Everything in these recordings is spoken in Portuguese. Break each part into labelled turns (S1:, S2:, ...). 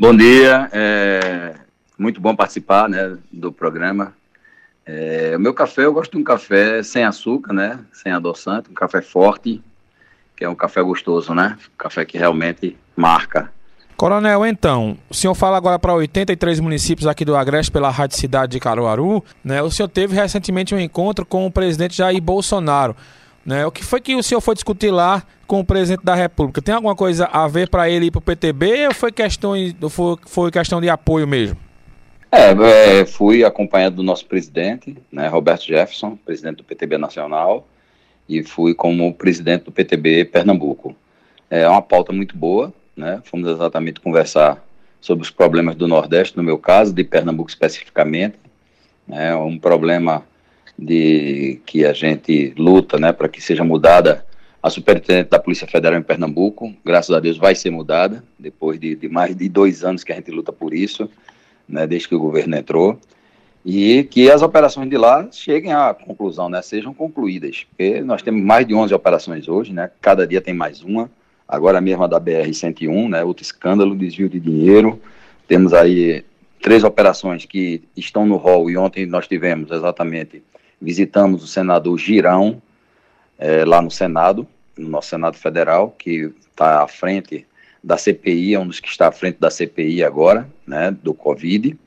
S1: Bom dia, é muito bom participar né, do programa. É, o meu café, eu gosto de um café sem açúcar, né, sem adoçante, um café forte, que é um café gostoso, né, um café que realmente marca.
S2: Coronel, então, o senhor fala agora para 83 municípios aqui do Agreste pela Rádio Cidade de Caruaru, né? O senhor teve recentemente um encontro com o presidente Jair Bolsonaro. Né? O que foi que o senhor foi discutir lá com o presidente da República? Tem alguma coisa a ver para ele ir para o PTB ou foi questão, foi, foi questão de apoio mesmo?
S1: É, é, fui acompanhado do nosso presidente, né, Roberto Jefferson, presidente do PTB Nacional, e fui como presidente do PTB Pernambuco. É uma pauta muito boa, né? Fomos exatamente conversar sobre os problemas do Nordeste, no meu caso, de Pernambuco especificamente. É um problema de que a gente luta, né, para que seja mudada a superintendente da Polícia Federal em Pernambuco. Graças a Deus vai ser mudada depois de, de mais de dois anos que a gente luta por isso, né, desde que o governo entrou. E que as operações de lá cheguem à conclusão, né, sejam concluídas, porque nós temos mais de 11 operações hoje, né, cada dia tem mais uma, agora mesmo a da BR-101, né, outro escândalo, desvio de dinheiro, temos aí três operações que estão no rol e ontem nós tivemos exatamente visitamos o senador Girão, é, lá no Senado, no nosso Senado Federal, que está à frente da CPI, é um dos que está à frente da CPI agora, né, do Covid.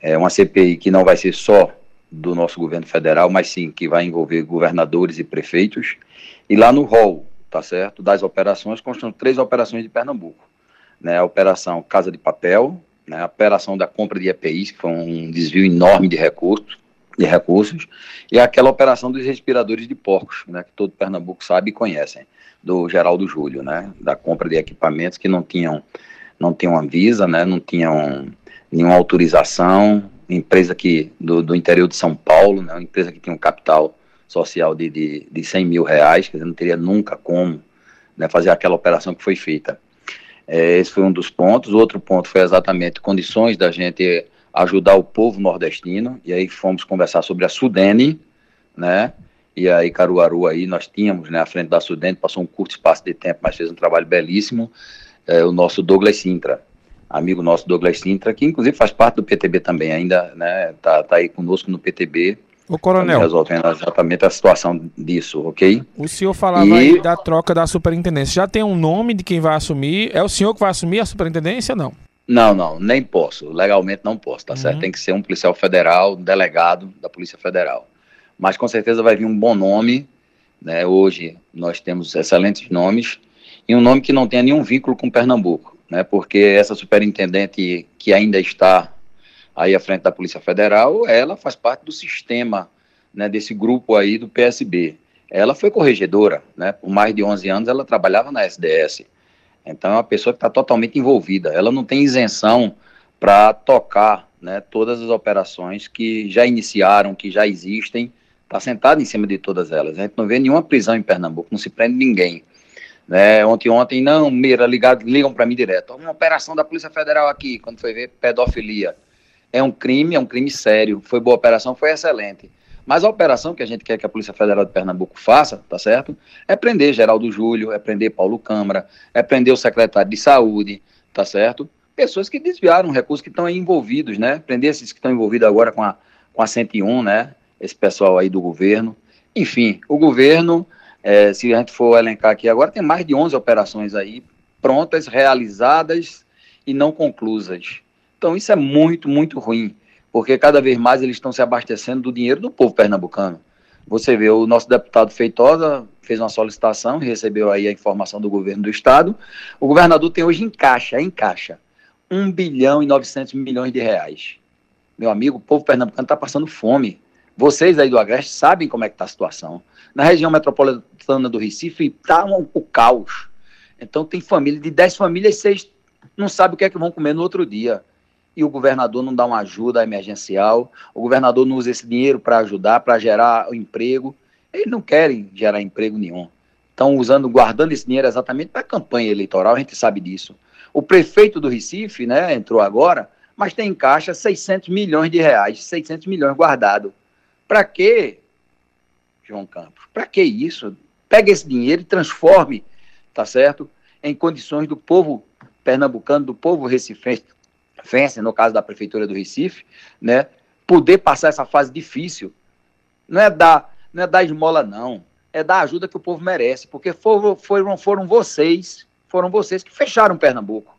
S1: É uma CPI que não vai ser só do nosso governo federal, mas sim que vai envolver governadores e prefeitos. E lá no rol, tá certo, das operações, constam três operações de Pernambuco. Né, a operação Casa de Papel, né, a operação da compra de EPIs, que foi um desvio enorme de recursos, de recursos, e aquela operação dos respiradores de porcos, né, que todo Pernambuco sabe e conhecem, do Geraldo Júlio, né, da compra de equipamentos que não tinham, não tinham Anvisa, né, não tinham nenhuma autorização, empresa que, do, do interior de São Paulo, né, uma empresa que tinha um capital social de, de, de 100 mil reais, que não teria nunca como né, fazer aquela operação que foi feita. É, esse foi um dos pontos. Outro ponto foi exatamente condições da gente ajudar o povo nordestino, e aí fomos conversar sobre a Sudene, né, e aí Caruaru aí nós tínhamos, né, à frente da Sudene, passou um curto espaço de tempo, mas fez um trabalho belíssimo, é, o nosso Douglas Sintra, amigo nosso Douglas Sintra, que inclusive faz parte do PTB também, ainda, né, tá, tá aí conosco no PTB,
S2: o coronel.
S1: Resolvendo exatamente a situação disso, ok?
S2: O senhor falava e... aí da troca da superintendência. Já tem um nome de quem vai assumir? É o senhor que vai assumir a superintendência ou não?
S1: Não, não, nem posso. Legalmente não posso, tá uhum. certo? Tem que ser um policial federal, delegado da Polícia Federal. Mas com certeza vai vir um bom nome. Né? Hoje nós temos excelentes nomes e um nome que não tenha nenhum vínculo com Pernambuco, né? Porque essa superintendente que ainda está aí à frente da Polícia Federal, ela faz parte do sistema, né? Desse grupo aí do PSB. Ela foi corregedora, né? Por mais de 11 anos ela trabalhava na SDS. Então é uma pessoa que está totalmente envolvida. Ela não tem isenção para tocar né, todas as operações que já iniciaram, que já existem. Está sentada em cima de todas elas. A gente não vê nenhuma prisão em Pernambuco, não se prende ninguém. Né, ontem, ontem, não, mira, ligado, ligam para mim direto. Uma operação da Polícia Federal aqui, quando foi ver pedofilia. É um crime, é um crime sério. Foi boa operação, foi excelente. Mas a operação que a gente quer que a Polícia Federal de Pernambuco faça, tá certo? É prender Geraldo Júlio, é prender Paulo Câmara, é prender o secretário de Saúde, tá certo? Pessoas que desviaram recursos que estão aí envolvidos, né? Prender esses que estão envolvidos agora com a, com a 101, né? Esse pessoal aí do governo. Enfim, o governo, é, se a gente for elencar aqui agora, tem mais de 11 operações aí prontas, realizadas e não conclusas. Então isso é muito, muito ruim porque cada vez mais eles estão se abastecendo do dinheiro do povo pernambucano. Você vê, o nosso deputado Feitosa fez uma solicitação, recebeu aí a informação do governo do estado. O governador tem hoje em caixa, em caixa, 1 bilhão e 900 milhões de reais. Meu amigo, o povo pernambucano está passando fome. Vocês aí do Agreste sabem como é que está a situação. Na região metropolitana do Recife está um, o caos. Então tem família, de 10 famílias, seis não sabem o que é que vão comer no outro dia e o governador não dá uma ajuda emergencial, o governador não usa esse dinheiro para ajudar, para gerar emprego. Eles não querem gerar emprego nenhum. Estão usando, guardando esse dinheiro exatamente para a campanha eleitoral, a gente sabe disso. O prefeito do Recife, né, entrou agora, mas tem em caixa 600 milhões de reais, 600 milhões guardado. Para quê, João Campos? Para que isso? Pega esse dinheiro e transforme, tá certo, em condições do povo pernambucano, do povo recifense Fence, no caso da Prefeitura do Recife, né, poder passar essa fase difícil. Não é dar, não é dar esmola, não. É dar a ajuda que o povo merece, porque foram, foram, foram vocês, foram vocês que fecharam Pernambuco,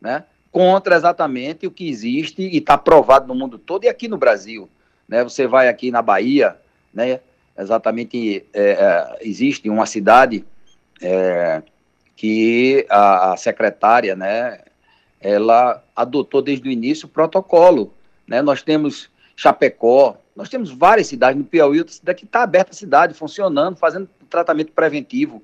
S1: né? Contra exatamente o que existe e está provado no mundo todo e aqui no Brasil. Né? Você vai aqui na Bahia, né? exatamente é, é, existe uma cidade é, que a, a, secretária, né, ela adotou desde o início o protocolo. Né? Nós temos Chapecó, nós temos várias cidades no Piauí, que está aberta a cidade, funcionando, fazendo tratamento preventivo.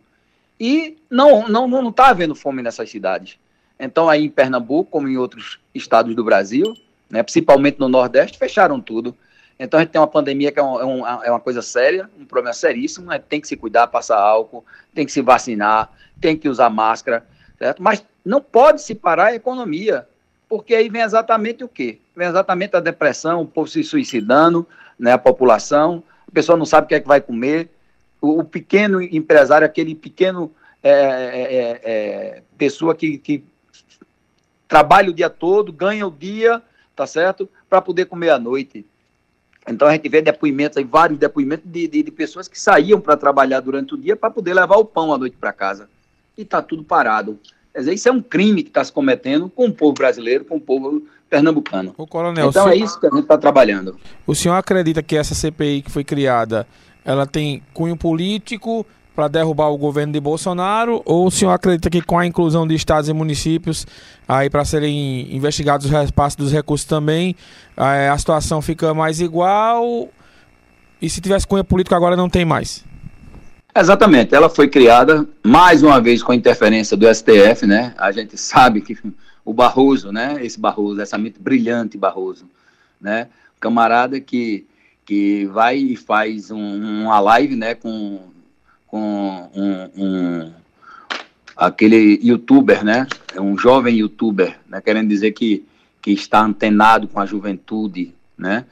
S1: E não não não está havendo fome nessas cidades. Então, aí em Pernambuco, como em outros estados do Brasil, né, principalmente no Nordeste, fecharam tudo. Então a gente tem uma pandemia que é, um, é, é uma coisa séria, um problema seríssimo, né? tem que se cuidar, passar álcool, tem que se vacinar, tem que usar máscara, certo? Mas não pode se parar a economia, porque aí vem exatamente o quê? Vem exatamente a depressão, o povo se suicidando, né, a população, a pessoa não sabe o que é que vai comer, o, o pequeno empresário, aquele pequeno é, é, é, é pessoa que, que trabalha o dia todo, ganha o dia, tá certo? Para poder comer à noite. Então a gente vê depoimentos aí, vários depoimentos de, de, de pessoas que saíam para trabalhar durante o dia para poder levar o pão à noite para casa. E está tudo parado. Quer dizer, isso é um crime que está se cometendo com o povo brasileiro, com o povo pernambucano.
S2: O coronel,
S1: então é isso que a gente está trabalhando.
S2: O senhor acredita que essa CPI que foi criada, ela tem cunho político, para derrubar o governo de Bolsonaro? Ou o senhor acredita que com a inclusão de estados e municípios aí para serem investigados o repasse dos recursos também, eh, a situação fica mais igual? E se tivesse cunha político agora não tem mais?
S1: Exatamente, ela foi criada mais uma vez com a interferência do STF, né? A gente sabe que o Barroso, né? Esse Barroso, essa mente brilhante Barroso, né? Camarada que que vai e faz um, uma live, né, com com um, um, aquele youtuber, né? Um jovem youtuber, né? Querendo dizer que, que está antenado com a juventude, né?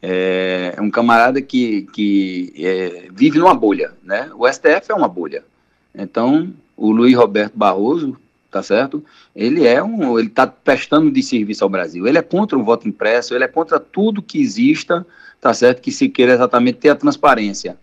S1: É, é um camarada que, que é, vive numa bolha, né? O STF é uma bolha. Então, o Luiz Roberto Barroso, tá certo? Ele é um, ele está prestando de serviço ao Brasil. Ele é contra o voto impresso, ele é contra tudo que exista, tá certo? Que se queira exatamente ter a transparência.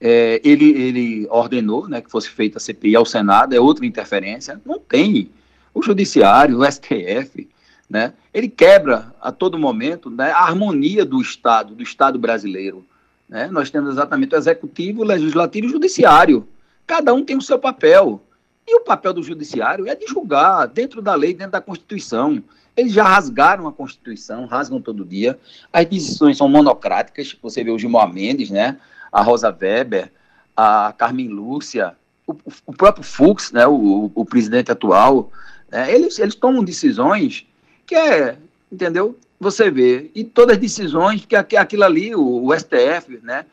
S1: É, ele, ele ordenou né, que fosse feita a CPI ao Senado, é outra interferência. Não tem. O Judiciário, o STF, né, ele quebra a todo momento né, a harmonia do Estado, do Estado brasileiro. Né? Nós temos exatamente o Executivo, o Legislativo e o Judiciário. Cada um tem o seu papel. E o papel do Judiciário é de julgar dentro da lei, dentro da Constituição. Eles já rasgaram a Constituição, rasgam todo dia. As decisões são monocráticas. Você vê o Gilmar Mendes, né? a Rosa Weber, a Carmen Lúcia, o, o próprio Fux, né, o, o presidente atual, né, eles, eles tomam decisões que é, entendeu? Você vê, e todas as decisões, que aquilo ali, o, o STF, né,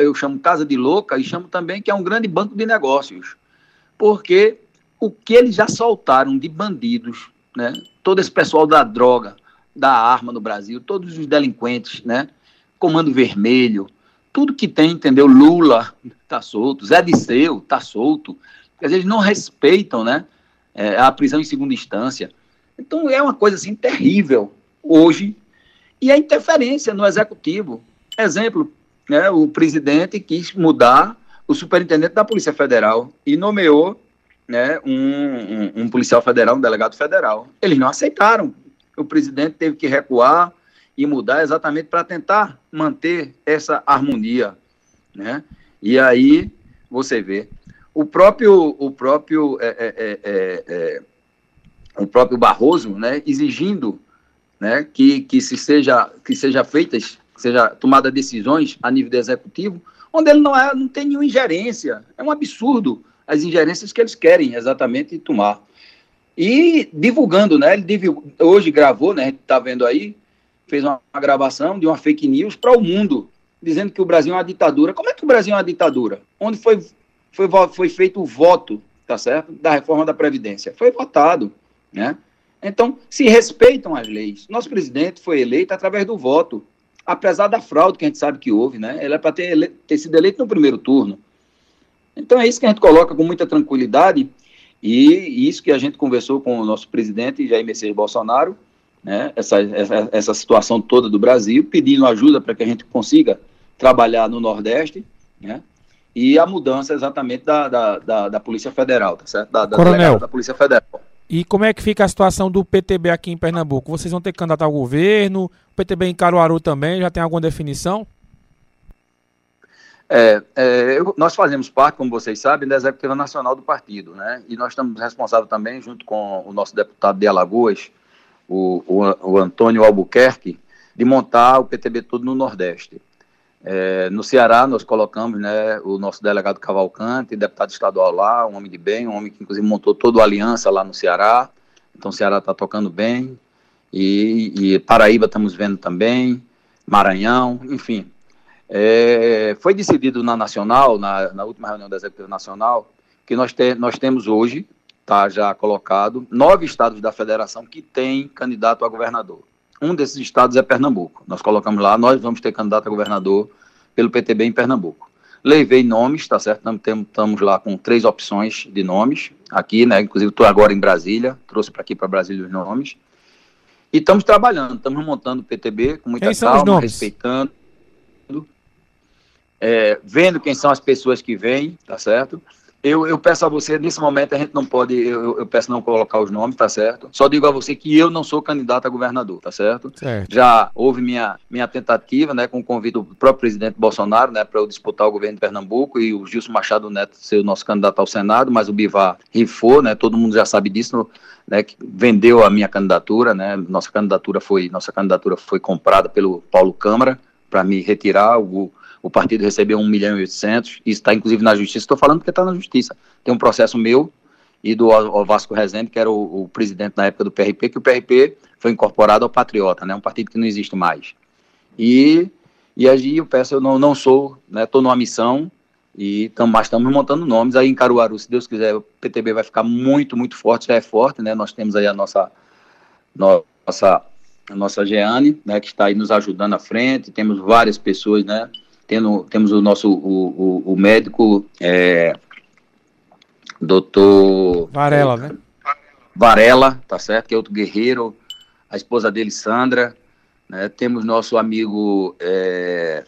S1: eu chamo Casa de Louca e chamo também que é um grande banco de negócios, porque o que eles já soltaram de bandidos, né, todo esse pessoal da droga, da arma no Brasil, todos os delinquentes, né, Comando Vermelho, tudo que tem, entendeu? Lula está solto, Zé Disseu está solto. Quer dizer, eles não respeitam né, é, a prisão em segunda instância. Então é uma coisa assim terrível hoje. E a interferência no executivo. Exemplo, né, o presidente quis mudar o superintendente da Polícia Federal e nomeou né, um, um, um policial federal, um delegado federal. Eles não aceitaram. O presidente teve que recuar, e mudar exatamente para tentar manter essa harmonia, né? E aí você vê o próprio o próprio é, é, é, é, é o próprio Barroso, né, exigindo, né, que, que se seja que seja feitas seja tomada decisões a nível do executivo, onde ele não é não tem nenhuma ingerência, é um absurdo as ingerências que eles querem exatamente tomar. E divulgando, né? Ele divulgou, hoje gravou, né? Está vendo aí, fez uma gravação de uma fake news para o mundo, dizendo que o Brasil é uma ditadura. Como é que o Brasil é uma ditadura? Onde foi, foi, foi feito o voto, tá certo? Da reforma da Previdência. Foi votado, né? Então, se respeitam as leis. Nosso presidente foi eleito através do voto, apesar da fraude que a gente sabe que houve, né? Ele é para ter, ter sido eleito no primeiro turno. Então, é isso que a gente coloca com muita tranquilidade e isso que a gente conversou com o nosso presidente, Jair Messias Bolsonaro, né, essa, essa, essa situação toda do Brasil, pedindo ajuda para que a gente consiga trabalhar no Nordeste, né, e a mudança exatamente da, da, da, da Polícia Federal, tá certo? Da, da
S2: Coronel,
S1: da Polícia Federal.
S2: E como é que fica a situação do PTB aqui em Pernambuco? Vocês vão ter que candidatar ao governo? O PTB em Caruaru também, já tem alguma definição?
S1: É, é, eu, nós fazemos parte, como vocês sabem, da executiva nacional do partido, né? E nós estamos responsáveis também, junto com o nosso deputado de Alagoas, o, o, o Antônio Albuquerque, de montar o PTB todo no Nordeste. É, no Ceará, nós colocamos né, o nosso delegado Cavalcante, deputado estadual lá, um homem de bem, um homem que inclusive montou toda a aliança lá no Ceará. Então o Ceará está tocando bem. E, e, Paraíba estamos vendo também, Maranhão, enfim. É, foi decidido na Nacional, na, na, última reunião da Executiva Nacional, que nós, te, nós temos hoje, está já colocado, nove estados da federação que têm candidato a governador. Um desses estados é Pernambuco. Nós colocamos lá, nós vamos ter candidato a governador pelo PTB em Pernambuco. Levei nomes, tá certo? Estamos lá com três opções de nomes aqui, né? Inclusive estou agora em Brasília, trouxe para aqui para Brasília os nomes. E estamos trabalhando, estamos montando o PTB com muita quem calma, respeitando, é, vendo quem são as pessoas que vêm, tá certo? Eu, eu, peço a você, nesse momento a gente não pode, eu, eu, peço não colocar os nomes, tá certo? Só digo a você que eu não sou candidato a governador, tá certo? certo. Já houve minha, minha tentativa, né, com o convite do próprio presidente Bolsonaro, né, para eu disputar o governo de Pernambuco e o Gilson Machado Neto ser o nosso candidato ao Senado, mas o Bivar rifou, né, todo mundo já sabe disso, né, que vendeu a minha candidatura, né, nossa candidatura foi, nossa candidatura foi comprada pelo Paulo Câmara para me retirar o o partido recebeu 1 milhão e 800, isso está inclusive na justiça, estou falando porque está na justiça. Tem um processo meu e do Vasco Rezende, que era o, o, presidente na época do PRP, que o PRP foi incorporado ao Patriota, né, um partido que não existe mais. E, e aí eu peço, eu não, não sou, estou né, numa missão, e tam, mas estamos montando nomes. Aí em Caruaru, se Deus quiser, o PTB vai ficar muito, muito forte, já é forte, né, nós temos aí a nossa, nossa, a nossa Geane, né, que está aí nos ajudando à frente, temos várias pessoas, né, tendo, temos o nosso o, o, o médico é, doutor
S2: Varela, né?
S1: Varela, tá certo? Que é outro guerreiro, a esposa dele, Sandra, né? Temos nosso amigo é,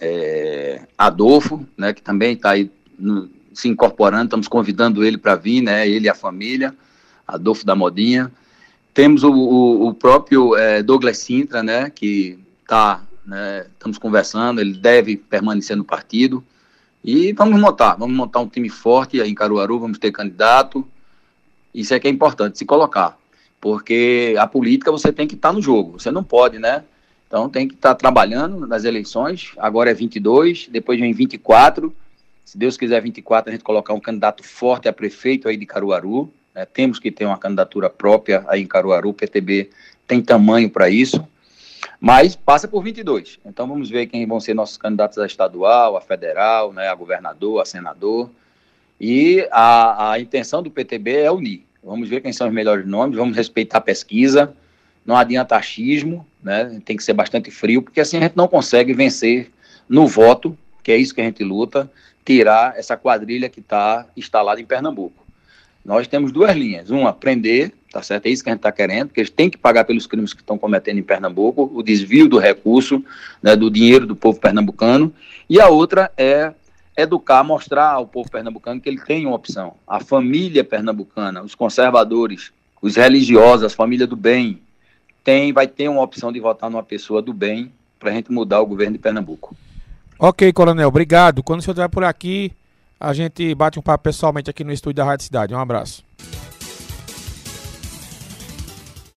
S1: é, Adolfo, né? Que também está aí no, se incorporando, estamos convidando ele para vir, né? Ele e a família, Adolfo da Modinha. Temos o, o, o próprio é, Douglas Sintra, né? Que está né? Estamos conversando, ele deve permanecer no partido. E vamos montar, vamos montar um time forte aí em Caruaru, vamos ter candidato. Isso é que é importante, se colocar. Porque a política você tem que estar no jogo, você não pode, né? Então tem que estar trabalhando nas eleições. Agora é 22, depois vem 24. Se Deus quiser 24, a gente colocar um candidato forte a prefeito aí de Caruaru. Né? Temos que ter uma candidatura própria aí em Caruaru. O PTB tem tamanho para isso mas passa por 22. Então vamos ver quem vão ser nossos candidatos a estadual, a federal, né, a governador, a senador. E a, a intenção do PTB é unir. Vamos ver quem são os melhores nomes, vamos respeitar a pesquisa, não adianta achismo, né, tem que ser bastante frio, porque assim a gente não consegue vencer no voto, que é isso que a gente luta, tirar essa quadrilha que está instalada em Pernambuco. Nós temos duas linhas. Uma, prender, tá certo? É isso que a gente está querendo, porque eles têm que pagar pelos crimes que estão cometendo em Pernambuco, o desvio do recurso, né, do dinheiro do povo pernambucano. E a outra é educar, mostrar ao povo pernambucano que ele tem uma opção. A família pernambucana, os conservadores, os religiosos, a família do bem, tem, vai ter uma opção de votar numa pessoa do bem para a gente mudar o governo de Pernambuco.
S2: Ok, coronel, obrigado. Quando o senhor estiver por aqui, a gente bate um papo pessoalmente aqui no estúdio da Rádio Cidade. Um abraço.